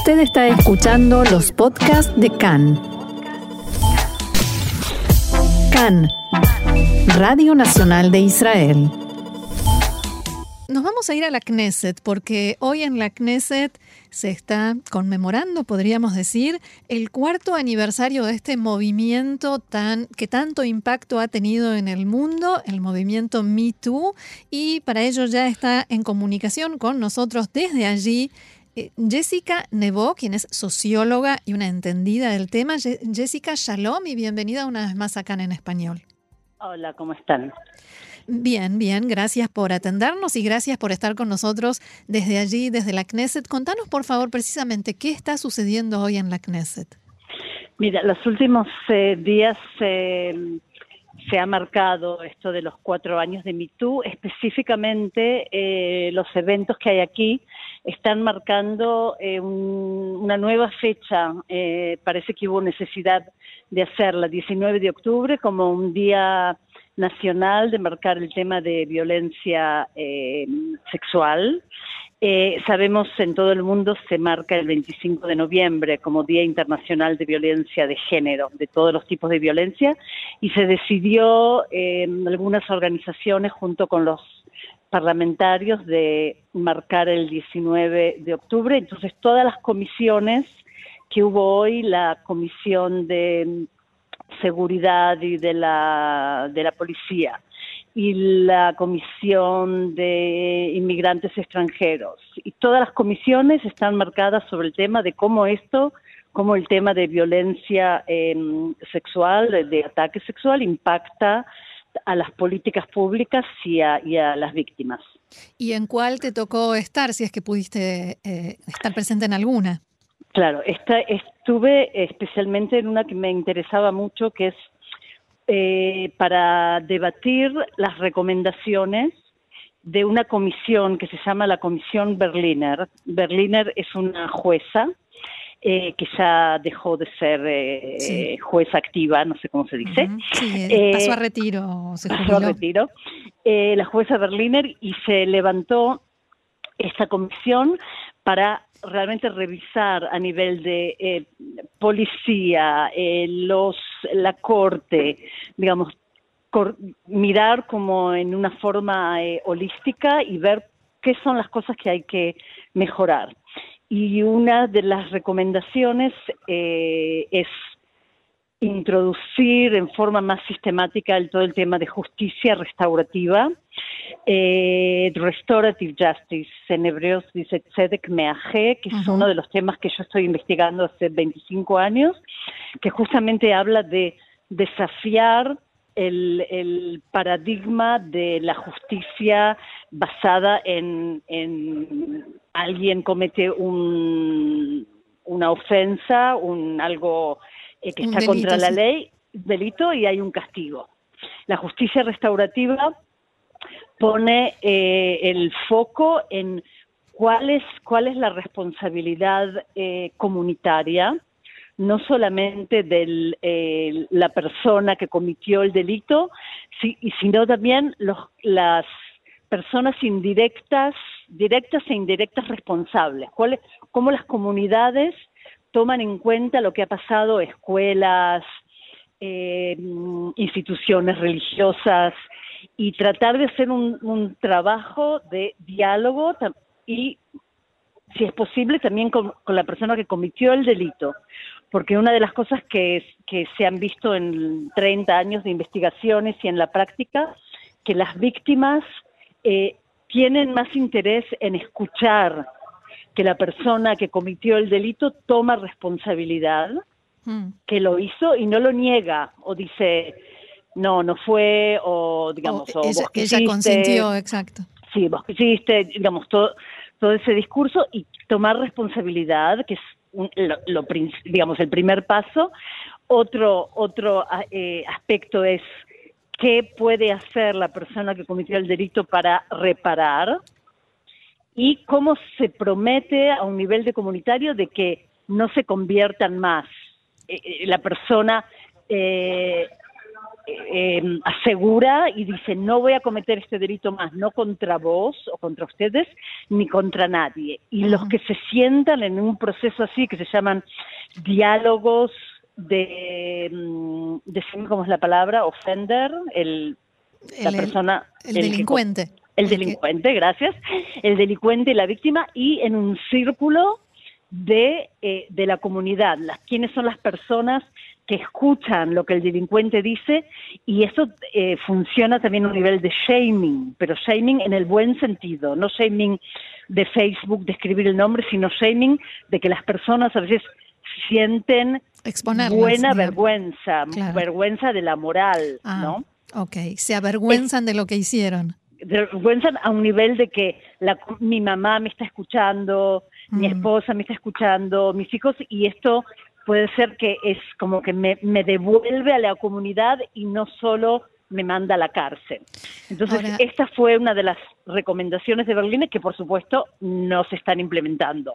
Usted está escuchando los podcasts de CAN. CAN, Radio Nacional de Israel. Nos vamos a ir a la Knesset porque hoy en la Knesset se está conmemorando, podríamos decir, el cuarto aniversario de este movimiento tan, que tanto impacto ha tenido en el mundo, el movimiento Me Too, y para ello ya está en comunicación con nosotros desde allí Jessica Nebo, quien es socióloga y una entendida del tema. Jessica, shalom y bienvenida una vez más acá en español. Hola, ¿cómo están? Bien, bien, gracias por atendernos y gracias por estar con nosotros desde allí, desde la Knesset. Contanos, por favor, precisamente qué está sucediendo hoy en la Knesset. Mira, los últimos eh, días eh, se ha marcado esto de los cuatro años de MeToo, específicamente eh, los eventos que hay aquí están marcando una nueva fecha, parece que hubo necesidad de hacerla, 19 de octubre, como un día nacional de marcar el tema de violencia eh, sexual. Eh, sabemos en todo el mundo se marca el 25 de noviembre como Día Internacional de Violencia de Género, de todos los tipos de violencia, y se decidió en algunas organizaciones junto con los parlamentarios de marcar el 19 de octubre. Entonces todas las comisiones que hubo hoy, la comisión de seguridad y de la, de la policía y la Comisión de Inmigrantes Extranjeros. Y todas las comisiones están marcadas sobre el tema de cómo esto, cómo el tema de violencia em, sexual, de, ataque sexual, impacta a las políticas públicas y a, y a, las víctimas. ¿Y en cuál te tocó estar, si es que pudiste eh, estar presente en alguna? Claro, esta, estuve especialmente en una que me interesaba mucho, que es eh, para debatir las recomendaciones de una comisión que se llama la Comisión Berliner. Berliner es una jueza eh, que ya dejó de ser eh, jueza activa, no sé cómo se dice. pasó a retiro. Se pasó a retiro. la jueza Berliner y se levantó esta comisión para realmente revisar a nivel de eh, policía, eh, los, la corte, digamos, mirar como en una forma eh, holística y ver qué son las cosas que hay que mejorar. Y una de las recomendaciones es introducir en forma más sistemática el, todo el tema de justicia restaurativa, eh, restorative justice, en hebreo dice tzedek meaje, que es uno de los temas que yo estoy investigando hace 25 años, que justamente habla de desafiar el, paradigma de la justicia basada en, en alguien comete un, una ofensa, un algo eh, que está contra la ley, delito y hay un castigo. La justicia restaurativa pone eh, el foco en cuál es, cuál es la responsabilidad eh, comunitaria, no solamente de la persona que cometió el delito, sino también los, las personas indirectas, directas e indirectas responsables, cuáles, cómo las comunidades toman en cuenta lo que ha pasado escuelas, eh, instituciones religiosas y tratar de hacer un, trabajo de diálogo y, si es posible, también con, la persona que cometió el delito. Porque una de las cosas que, que se han visto en 30 años de investigaciones y en la práctica, que las víctimas eh, tienen más interés en escuchar que la persona que cometió el delito toma responsabilidad, hmm. que lo hizo y no lo niega o dice, no, no fue, o digamos, o, ella, ella consintió, exacto. Sí, vos digamos, todo, todo ese discurso y tomar responsabilidad, que es lo, digamos, el primer paso. Otro, otro eh, aspecto es qué puede hacer la persona que cometió el delito para reparar y cómo se promete a un nivel de comunitario de que no se conviertan más. Eh, eh, la persona eh, em, asegura y dice, no voy a cometer este delito más, no contra vos o contra ustedes, ni contra nadie. Y los que se sientan en un proceso así, que se llaman diálogos de, mm, decime cómo es la palabra, offender, el, la persona... El, delincuente. El delincuente, gracias. El delincuente y la víctima, y en un círculo de, eh, de la comunidad, las, quiénes son las personas que escuchan lo que el delincuente dice y eso eh, funciona también a un nivel de shaming, pero shaming en el buen sentido, no shaming de Facebook, de escribir el nombre, sino shaming de que las personas a veces sienten buena vergüenza, vergüenza de la moral, ah, ¿no? Ok, se avergüenzan de lo que hicieron. Vergüenzan a un nivel de que la, mi mamá me está escuchando, mi mm. esposa me está escuchando, mis hijos, y esto puede ser que es como que me, me devuelve a la comunidad y no solo me manda a la cárcel. Entonces, esta fue una de las recomendaciones de Berlín que, por supuesto, no se están implementando.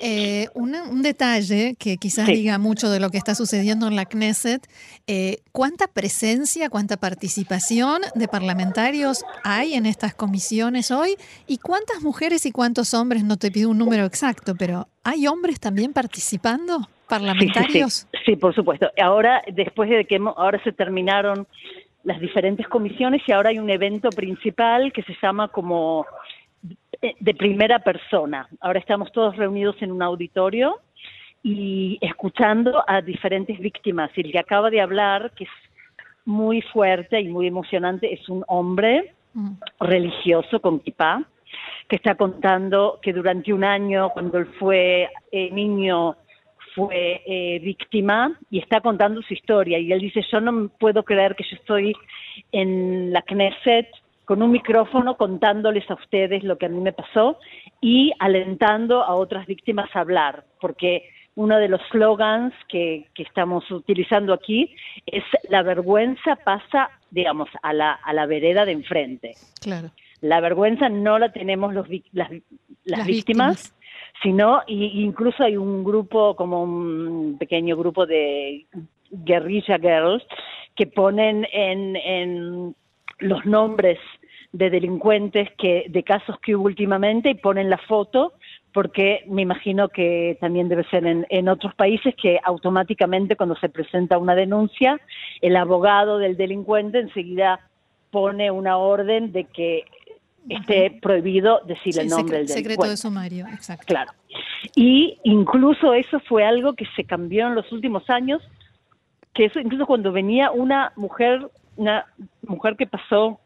Eh, un detalle que quizás diga mucho de lo que está sucediendo en la Knesset, eh, ¿cuánta presencia, cuánta participación de parlamentarios hay en estas comisiones hoy? ¿Y cuántas mujeres y cuántos hombres? No te pido un número exacto, pero ¿hay hombres también participando? parlamentarios? Sí, por supuesto. Ahora, después de que ahora se terminaron las diferentes comisiones y ahora hay un evento principal que se llama como eh, de primera persona. Ahora estamos todos reunidos en un auditorio y escuchando a diferentes víctimas. Y el que acaba de hablar, que es muy fuerte y muy emocionante, es un hombre mm. religioso con kipá, que está contando que durante un año, cuando él fue eh, niño, fue eh, víctima y está contando su historia. Y él dice, yo no puedo creer que yo estoy en la Knesset con un micrófono contándoles a ustedes lo que a mí me pasó y alentando a otras víctimas a hablar, porque uno de los slogans que, que estamos utilizando aquí es la vergüenza pasa, digamos, a la, a la vereda de enfrente. Claro. La vergüenza no la tenemos los, las, las, víctimas sino incluso hay un grupo, como un pequeño grupo de guerrilla girls, que ponen en, en los nombres de delincuentes que de casos que hubo últimamente y ponen la foto porque me imagino que también debe ser en, en, otros países que automáticamente cuando se presenta una denuncia el abogado del delincuente enseguida pone una orden de que esté prohibido decir el nombre del delincuente. Secreto de sumario, exacto. Claro. Y incluso eso fue algo que se cambió en los últimos años, que eso incluso cuando venía una mujer, una mujer que pasó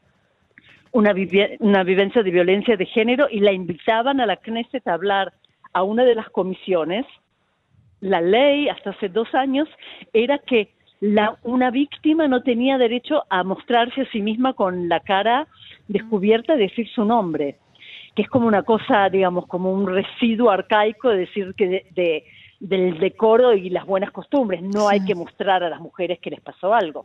una, una vivencia de violencia de género y la invitaban a la Knesset a hablar a una de las comisiones, la ley hasta hace dos años era que la, una víctima no tenía derecho a mostrarse a sí misma con la cara descubierta, decir su nombre, que es como una cosa, digamos, como un residuo arcaico de decir que de, del decoro y las buenas costumbres. No hay que mostrar a las mujeres que les pasó algo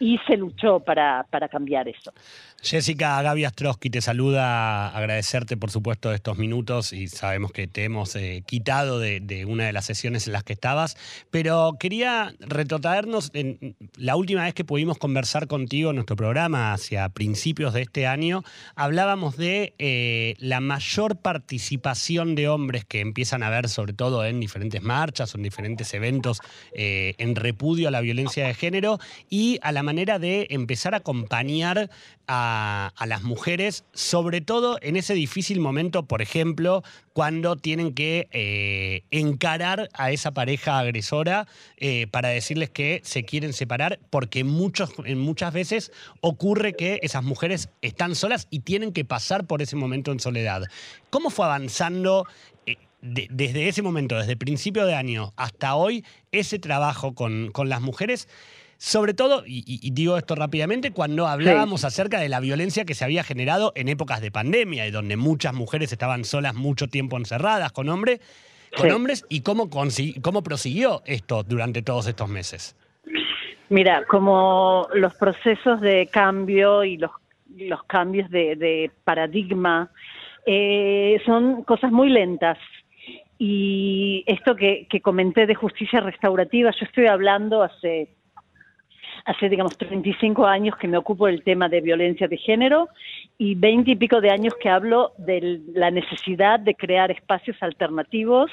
y se luchó para, para cambiar eso. Jessica Gaby Astrosky te saluda, agradecerte por supuesto estos minutos y sabemos que te hemos eh, quitado de, una de las sesiones en las que estabas, pero quería retrotraernos en la última vez que pudimos conversar contigo en nuestro programa, hacia principios de este año, hablábamos de eh, la mayor participación de hombres que empiezan a ver sobre todo en diferentes marchas o en diferentes eventos eh, en repudio a la violencia de género y a la manera de empezar a acompañar a, las mujeres, sobre todo en ese difícil momento, por ejemplo, cuando tienen que eh, encarar a esa pareja agresora eh, para decirles que se quieren separar, porque muchos, muchas veces ocurre que esas mujeres están solas y tienen que pasar por ese momento en soledad. ¿Cómo fue avanzando eh, desde ese momento, desde principio de año hasta hoy, ese trabajo con, con las mujeres? Sobre todo, y, digo esto rápidamente, cuando hablábamos acerca de la violencia que se había generado en épocas de pandemia y donde muchas mujeres estaban solas mucho tiempo encerradas con hombres, con hombres y cómo, cómo prosiguió esto durante todos estos meses. Mira, como los procesos de cambio y los, los cambios de, paradigma eh, son cosas muy lentas. Y esto que, que comenté de justicia restaurativa, yo estoy hablando hace hace, digamos, 35 años que me ocupo del tema de violencia de género y 20 y pico de años que hablo de la necesidad de crear espacios alternativos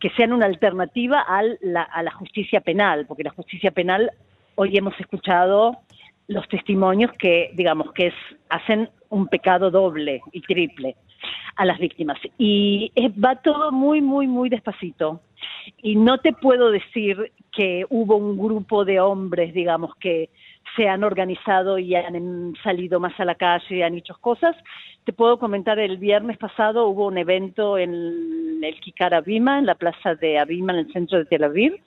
que sean una alternativa a la, a la justicia penal, porque la justicia penal, hoy hemos escuchado los testimonios que, digamos, que es, hacen un pecado doble y triple a las víctimas. Y va todo muy, muy, muy despacito. Y no te puedo decir que hubo un grupo de hombres, digamos, que se han organizado y han salido más a la calle y han hecho cosas. Te puedo comentar, el viernes pasado hubo un evento en el Kikar Abima, en la plaza de Abima, en el centro de Tel Aviv,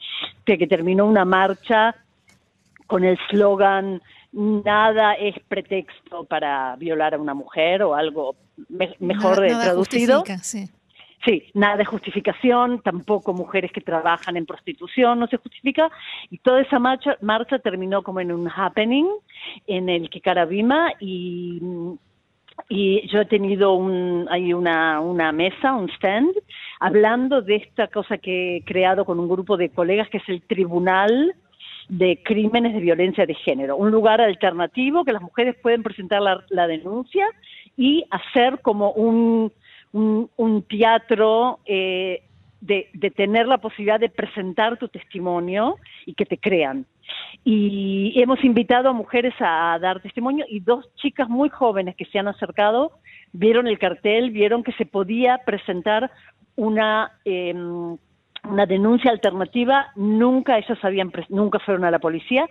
que, que terminó una marcha con el slogan nada es pretexto para violar a una mujer o algo mejor traducido. Sí. Sí, nada de justificación, tampoco mujeres que trabajan en prostitución, no se justifica. Y toda esa marcha, marcha terminó como en un happening en el que Carabima y, yo he tenido un, una mesa, un stand, hablando de esta cosa que he creado con un grupo de colegas que es el Tribunal de Crímenes de Violencia de Género, un lugar alternativo que las mujeres pueden presentar la, la denuncia y hacer como un un, teatro eh, de, tener la posibilidad de presentar tu testimonio y que te crean. Y hemos invitado a mujeres a dar testimonio y dos chicas muy jóvenes que se han acercado vieron el cartel, vieron que se podía presentar una em, una denuncia alternativa, nunca ellas habían, nunca fueron a la policía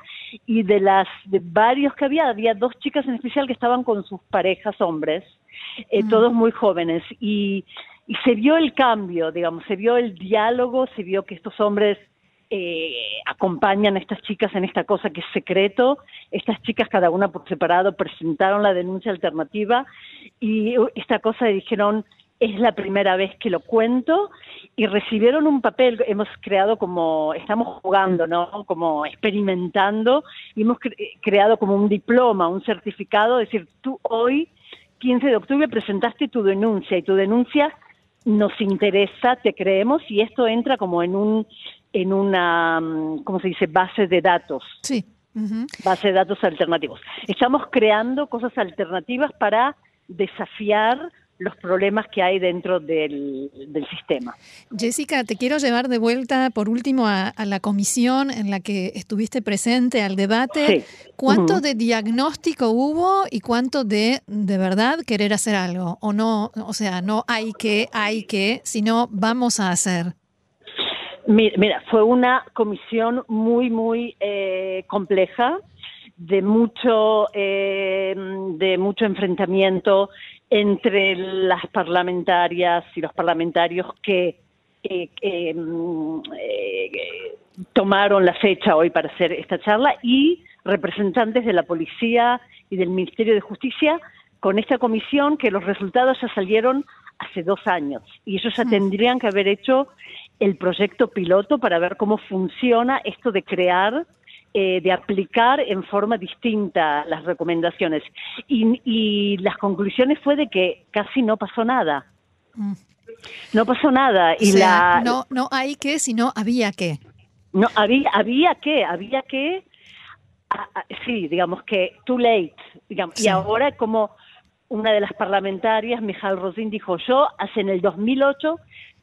y de las de varios que había, había dos chicas en especial que estaban con sus parejas hombres, eh, mm. todos muy jóvenes y, y, se vio el cambio, digamos, se vio el diálogo, se vio que estos hombres eh, acompañan a estas chicas en esta cosa que es secreto, estas chicas cada una por separado presentaron la denuncia alternativa y esta cosa dijeron es la primera vez que lo cuento y recibieron un papel, hemos creado como, estamos jugando, ¿no? Como experimentando y hemos creado como un diploma, un certificado, es decir, tú hoy, 15 de octubre, presentaste tu denuncia y tu denuncia nos interesa, te creemos y esto entra como en un, en una, ¿cómo se dice?, base de datos. Sí. Base de datos alternativos. Estamos creando cosas alternativas para desafiar los problemas que hay dentro del, sistema. Jessica, te quiero llevar de vuelta por último a, la comisión en la que estuviste presente, al debate. ¿Cuánto de diagnóstico hubo y cuánto de de verdad querer hacer algo? O no, o sea, no hay que, hay que, sino vamos a hacer. Mira, fue una comisión muy, muy eh, compleja de mucho eh, de mucho enfrentamiento entre las parlamentarias y los parlamentarios que eh, mm, eh, tomaron la fecha hoy para hacer esta charla y representantes de la policía y del Ministerio de Justicia con esta comisión que los resultados ya salieron hace dos años. Y ellos ya tendrían que haber hecho el proyecto piloto para ver cómo funciona esto de crear eh, de aplicar en forma distinta las recomendaciones. Y, las conclusiones fue de que casi no pasó nada. Mm. No pasó nada. Y la, no, no hay que, sino había que. No, había, había que, había que, sí, digamos que too late, digamos, y ahora como una de las parlamentarias, Mijal Rosin, dijo yo, hace en el 2008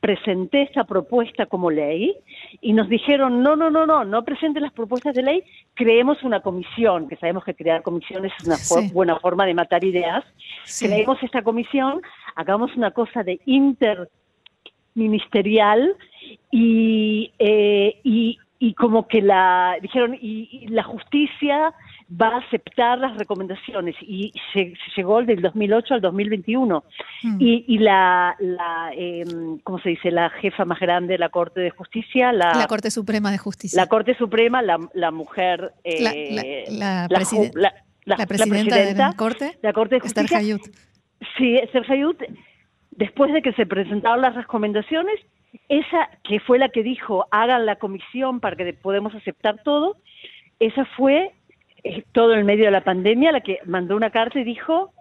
presenté esta propuesta como ley y nos dijeron, no, no, no, no, no presente las propuestas de ley, creemos una comisión, que sabemos que crear comisiones es una buena forma de matar ideas, creemos esta comisión, hagamos una cosa de interministerial y, eh, y, y como que la, dijeron, y la justicia va a aceptar las recomendaciones y se, llegó del 2008 al 2021 hmm. y, y, la, la em, ¿cómo se dice? La jefa más grande de la Corte de Justicia, la, la Corte Suprema de Justicia, la Corte Suprema, la, la mujer, eh, la, la, presidenta, de la Corte, la Corte de Justicia, Hayut. Sí, Esther Hayut, después de que se presentaron las recomendaciones, esa que fue la que dijo hagan la comisión para que podemos aceptar todo, esa fue todo en medio de la pandemia, la que mandó una carta y dijo,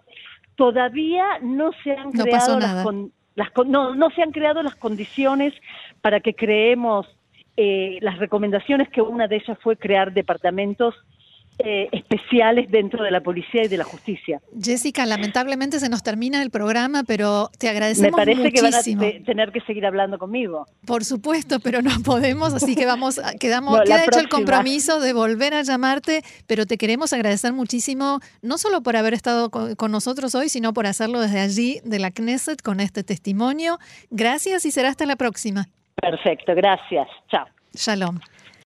todavía no se han creado las, no, no se han creado las condiciones para que creemos eh, las recomendaciones que una de ellas fue crear departamentos eh, especiales dentro de la policía y de la justicia. Jessica, lamentablemente se nos termina el programa, pero te agradecemos Me parece muchísimo. que van a tener que seguir hablando conmigo. Por supuesto, pero no podemos, así que vamos, quedamos, queda hecho el compromiso de volver a llamarte, pero te queremos agradecer muchísimo, no solo por haber estado con, con nosotros hoy, sino por hacerlo desde allí, de la Knesset, con este testimonio. Gracias y será hasta la próxima. Perfecto, gracias. Chao. Shalom.